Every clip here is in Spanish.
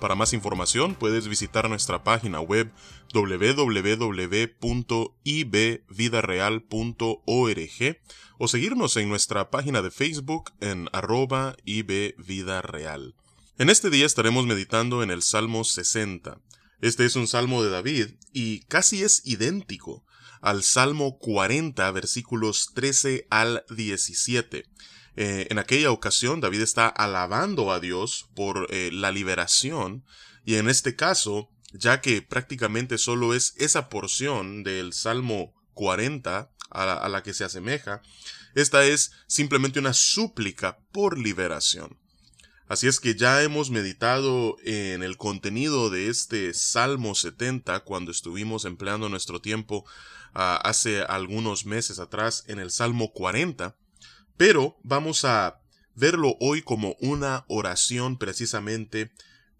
Para más información puedes visitar nuestra página web www.ibvidareal.org o seguirnos en nuestra página de Facebook en arroba ibvidareal. En este día estaremos meditando en el Salmo 60. Este es un salmo de David y casi es idéntico al Salmo 40 versículos 13 al 17. Eh, en aquella ocasión David está alabando a Dios por eh, la liberación y en este caso, ya que prácticamente solo es esa porción del Salmo 40 a la, que se asemeja, esta es simplemente una súplica por liberación. Así es que ya hemos meditado en el contenido de este Salmo 70 cuando estuvimos empleando nuestro tiempo ah, hace algunos meses atrás en el Salmo 40, pero vamos a verlo hoy como una oración precisamente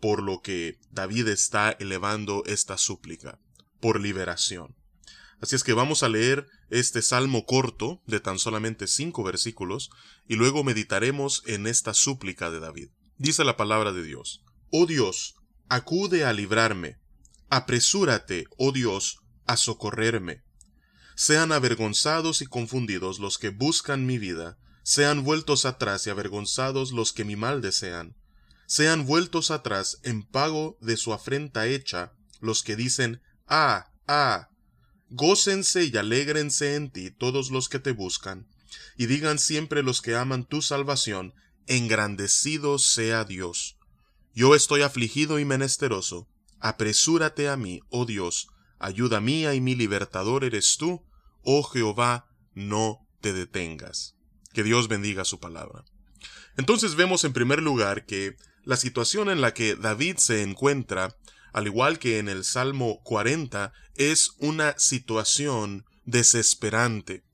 por lo que David está elevando esta súplica, por liberación. Así es que vamos a leer este salmo corto de tan solamente cinco versículos y luego meditaremos en esta súplica de David. Dice la palabra de Dios. Oh Dios, acude a librarme. Apresúrate, oh Dios, a socorrerme. Sean avergonzados y confundidos los que buscan mi vida, sean vueltos atrás y avergonzados los que mi mal desean. Sean vueltos atrás en pago de su afrenta hecha los que dicen, Ah, ah, Gócense y alégrense en ti todos los que te buscan, y digan siempre los que aman tu salvación, engrandecido sea Dios. Yo estoy afligido y menesteroso, apresúrate a mí, oh Dios, ayuda mía y mi libertador eres tú, oh Jehová, no te detengas. Que Dios bendiga su palabra. Entonces vemos en primer lugar que la situación en la que David se encuentra al igual que en el Salmo 40, es una situación desesperante.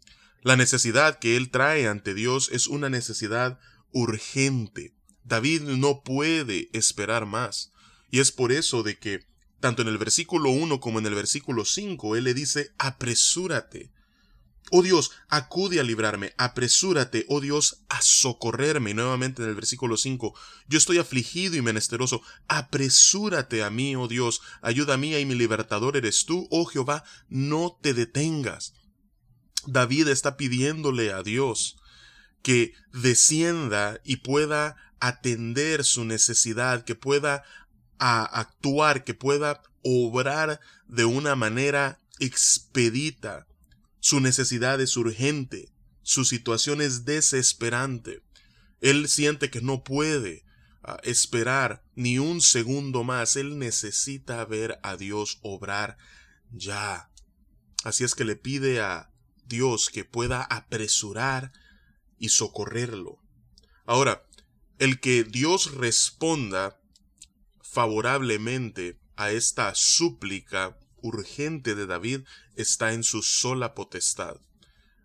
La necesidad que él trae ante Dios es una necesidad urgente. David no puede esperar más. Y es por eso de que, tanto en el versículo 1 como en el versículo 5, él le dice, apresúrate. Oh Dios, acude a librarme, apresúrate, oh Dios, a socorrerme. Y nuevamente en el versículo 5, yo estoy afligido y menesteroso, apresúrate a mí, oh Dios, ayuda mía y mi libertador eres tú, oh Jehová, no te detengas. David está pidiéndole a Dios que descienda y pueda atender su necesidad, que pueda actuar, que pueda obrar de una manera expedita su necesidad es urgente, su situación es desesperante. Él siente que no puede ah, esperar ni un segundo más. Él necesita ver a Dios obrar ya. Así es que le pide a Dios que pueda apresurar y socorrerlo. Ahora, el que Dios responda favorablemente a esta súplica urgente de David está en su sola potestad.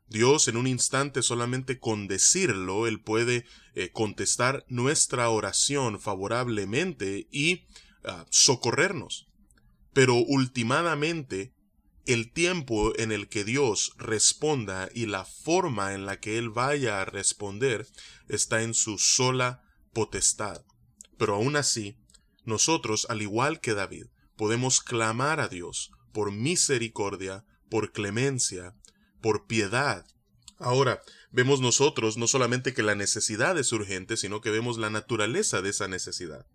Dios en un instante solamente con decirlo, Él puede eh, contestar nuestra oración favorablemente y ah, socorrernos. Pero ultimadamente, el tiempo en el que Dios responda y la forma en la que Él vaya a responder está en su sola potestad. Pero aún así, nosotros, al igual que David, podemos clamar a Dios por misericordia, por clemencia, por piedad. Ahora, vemos nosotros no solamente que la necesidad es urgente, sino que vemos la naturaleza de esa necesidad.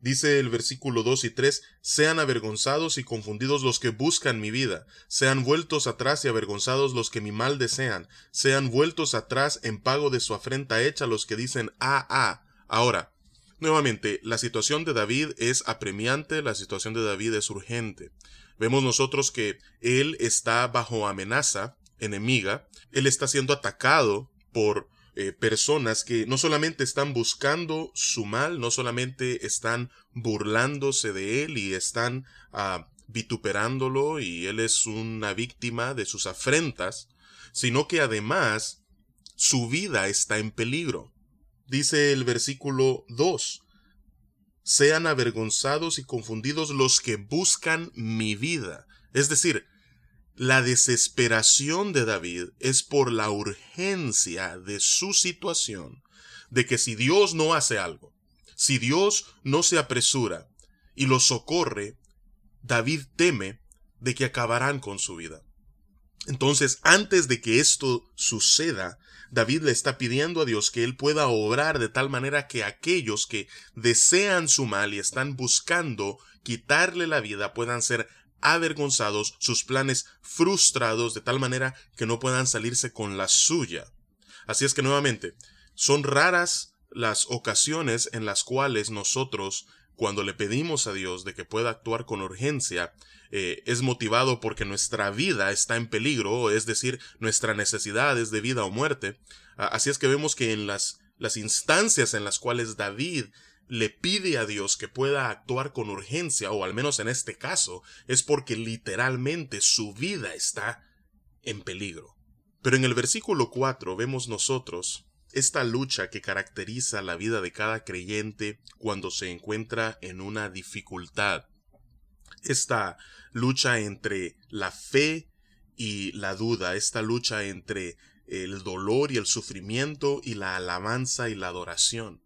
Dice el versículo 2 y 3, sean avergonzados y confundidos los que buscan mi vida, sean vueltos atrás y avergonzados los que mi mal desean, sean vueltos atrás en pago de su afrenta hecha los que dicen, ah, ah. Ahora, Nuevamente, la situación de David es apremiante, la situación de David es urgente. Vemos nosotros que él está bajo amenaza enemiga, él está siendo atacado por eh, personas que no solamente están buscando su mal, no solamente están burlándose de él y están ah, vituperándolo y él es una víctima de sus afrentas, sino que además su vida está en peligro. Dice el versículo 2, sean avergonzados y confundidos los que buscan mi vida. Es decir, la desesperación de David es por la urgencia de su situación, de que si Dios no hace algo, si Dios no se apresura y lo socorre, David teme de que acabarán con su vida. Entonces, antes de que esto suceda, David le está pidiendo a Dios que él pueda obrar de tal manera que aquellos que desean su mal y están buscando quitarle la vida puedan ser avergonzados, sus planes frustrados de tal manera que no puedan salirse con la suya. Así es que nuevamente, son raras las ocasiones en las cuales nosotros, cuando le pedimos a Dios de que pueda actuar con urgencia, eh, es motivado porque nuestra vida está en peligro, es decir, nuestra necesidad es de vida o muerte. así es que vemos que en las, las instancias en las cuales David le pide a Dios que pueda actuar con urgencia, o al menos en este caso, es porque literalmente su vida está en peligro. Pero en el versículo 4 vemos nosotros esta lucha que caracteriza la vida de cada creyente cuando se encuentra en una dificultad. Esta lucha entre la fe y la duda, esta lucha entre el dolor y el sufrimiento y la alabanza y la adoración.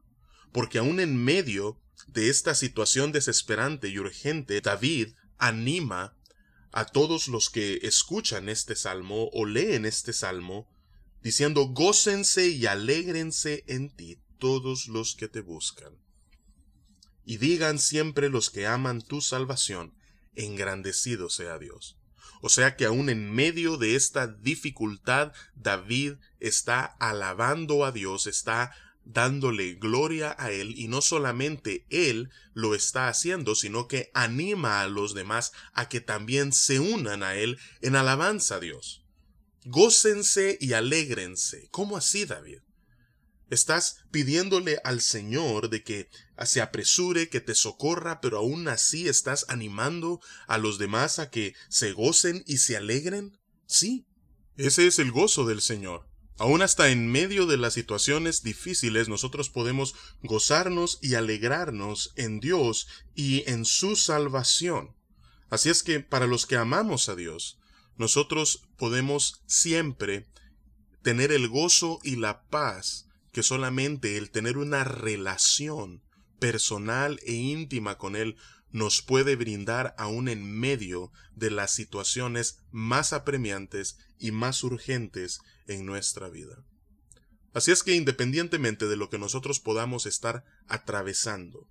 Porque aún en medio de esta situación desesperante y urgente, David anima a todos los que escuchan este salmo o leen este salmo, diciendo, gócense y alégrense en ti todos los que te buscan. Y digan siempre los que aman tu salvación, engrandecido sea Dios. O sea que aún en medio de esta dificultad, David está alabando a Dios, está dándole gloria a Él y no solamente Él lo está haciendo, sino que anima a los demás a que también se unan a Él en alabanza a Dios. Gócense y alégrense. ¿Cómo así, David? Estás pidiéndole al Señor de que se apresure, que te socorra, pero aún así estás animando a los demás a que se gocen y se alegren. Sí, ese es el gozo del Señor. Aún hasta en medio de las situaciones difíciles nosotros podemos gozarnos y alegrarnos en Dios y en su salvación. Así es que para los que amamos a Dios, nosotros podemos siempre tener el gozo y la paz que solamente el tener una relación personal e íntima con Él nos puede brindar aún en medio de las situaciones más apremiantes y más urgentes en nuestra vida. Así es que independientemente de lo que nosotros podamos estar atravesando,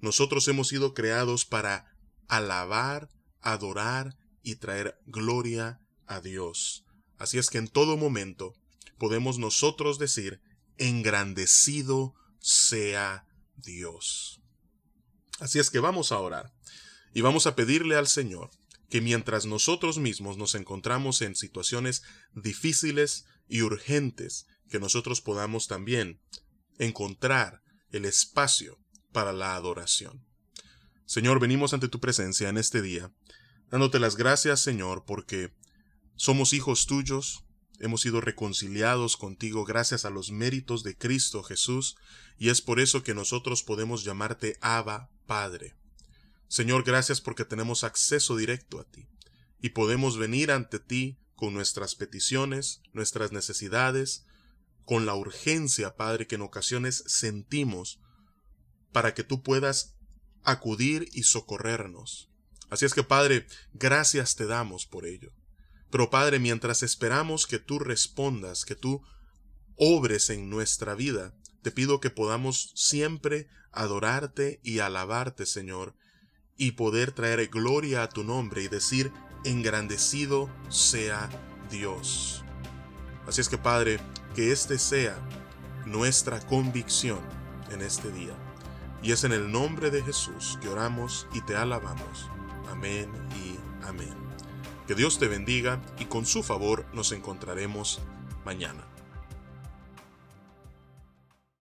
nosotros hemos sido creados para alabar, adorar y traer gloria a Dios. Así es que en todo momento podemos nosotros decir engrandecido sea Dios. Así es que vamos a orar y vamos a pedirle al Señor que mientras nosotros mismos nos encontramos en situaciones difíciles y urgentes, que nosotros podamos también encontrar el espacio para la adoración. Señor, venimos ante tu presencia en este día, dándote las gracias, Señor, porque somos hijos tuyos, hemos sido reconciliados contigo gracias a los méritos de Cristo Jesús, y es por eso que nosotros podemos llamarte Abba Padre. Señor, gracias porque tenemos acceso directo a ti, y podemos venir ante ti con nuestras peticiones, nuestras necesidades, con la urgencia, Padre, que en ocasiones sentimos, para que tú puedas acudir y socorrernos. Así es que, Padre, gracias te damos por ello. Pero Padre, mientras esperamos que tú respondas, que tú obres en nuestra vida, te pido que podamos siempre adorarte y alabarte, Señor, y poder traer gloria a tu nombre y decir, engrandecido sea Dios. Así es que, Padre, que este sea nuestra convicción en este día. Y es en el nombre de Jesús que oramos y te alabamos. Amén y amén. Que Dios te bendiga y con su favor nos encontraremos mañana.